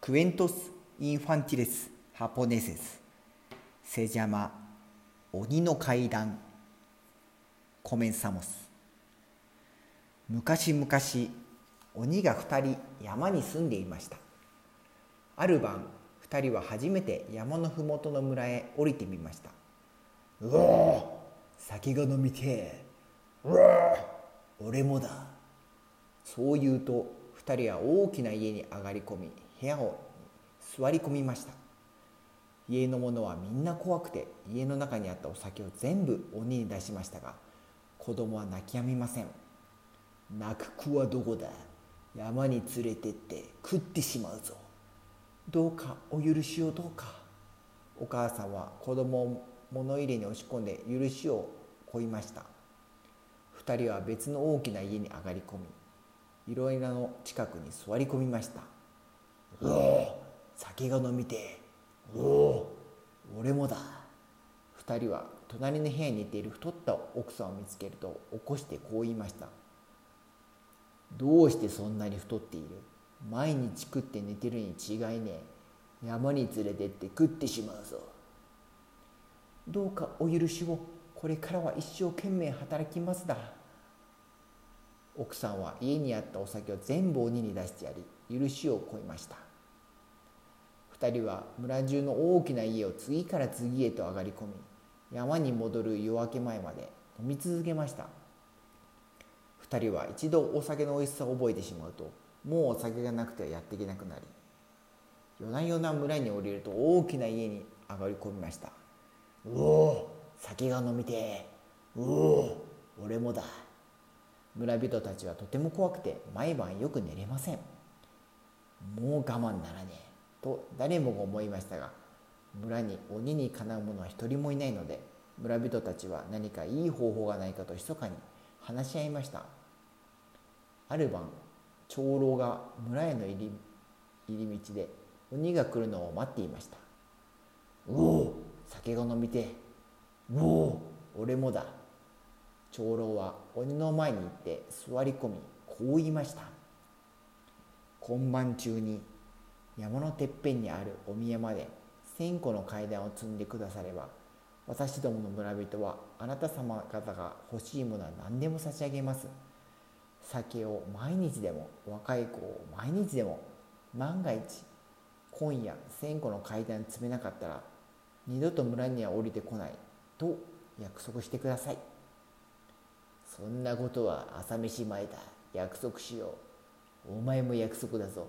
クエントス・インファンティレス・ハポネセスセジャマ鬼の階段。コメンサモス。昔々鬼が2人山に住んでいました。ある晩2人は初めて山の麓の村へ降りてみました。うお酒が飲みてえ。うお俺もだ。そう言うと2人は大きな家に上がり込み部屋を座り込みました。家の者はみんな怖くて家の中にあったお酒を全部鬼に出しましたが子供は泣きやみません。泣く子はどこだ？山に連れてって食ってしまうぞ。どうかお許しをどうか。お母さんは子供を物入れに押し込んで許しを乞いました。2人は別の大きな家に上がり込みいろいろの近くに座り込みました。酒が飲みておお俺もだ。2人は隣の部屋に寝ている太った奥さんを見つけると起こしてこう言いました。どうしてそんなに太っている？毎日食って寝てるに違いねえ。山に連れてって食ってしまうぞ。どうかお許しを。これからは一生懸命働きますだ。奥さんは家にあったお酒を全部鬼に出してやり許しを請いました。2人は村中の大きな家を次から次へと上がり込み山に戻る夜明け前まで飲み続けました。2人は一度お酒の美味しさを覚えてしまうともうお酒がなくてはやっていけなくなり夜な夜な村に降りると大きな家に上がり込みました。うお。酒が飲みてうお。俺もだ。村人たちはとても怖くて毎晩よく寝れません。もう我慢ならねえと誰もが思いましたが村に鬼にかなう者は一人もいないので村人たちは何かいい方法がないかと密かに話し合いました。ある晩長老が村への入り入り道で鬼が来るのを待っていましたうお酒が飲みてうお俺もだ。長老は鬼の前に行って座り込みこう言いました今晩中に山のてっぺんにあるお宮まで千個の階段を積んでくだされば私どもの村人はあなた様方が欲しいものは何でも差し上げます。酒を毎日でも若い子を毎日でも万が一今夜千個の階段積めなかったら二度と村には降りてこないと約束してください。そんなことは朝飯前だ。約束しよう。お前も約束だぞ。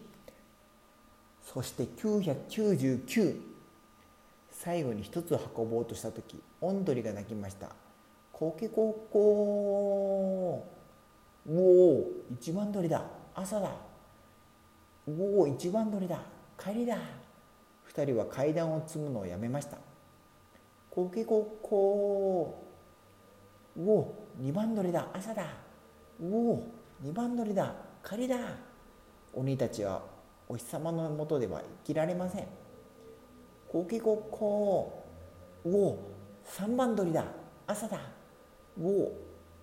そして999最後に一つ運ぼうとした時オンドリが鳴きました「コケコッコー」「うお一番鳥だ。朝だ」「うお一番鳥だ。帰りだ」二人は階段を積むのをやめました「コケコッコー」「うお二番鳥だ。朝だ」「うお二番鳥だ。帰りだ」鬼たちはお日様のもとでは生きられません。コケコッコー。うお、三番鳥だ。朝だ。うお、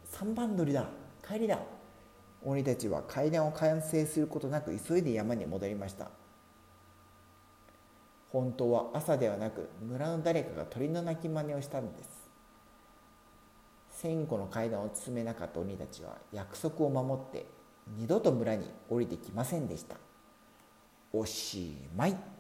三番鳥だ。帰りだ。鬼たちは階段を完成することなく急いで山に戻りました。本当は朝ではなく村の誰かが鳥の鳴き真似をしたのです。千個の階段を進めなかった鬼たちは約束を守って二度と村に降りてきませんでした。おしまい。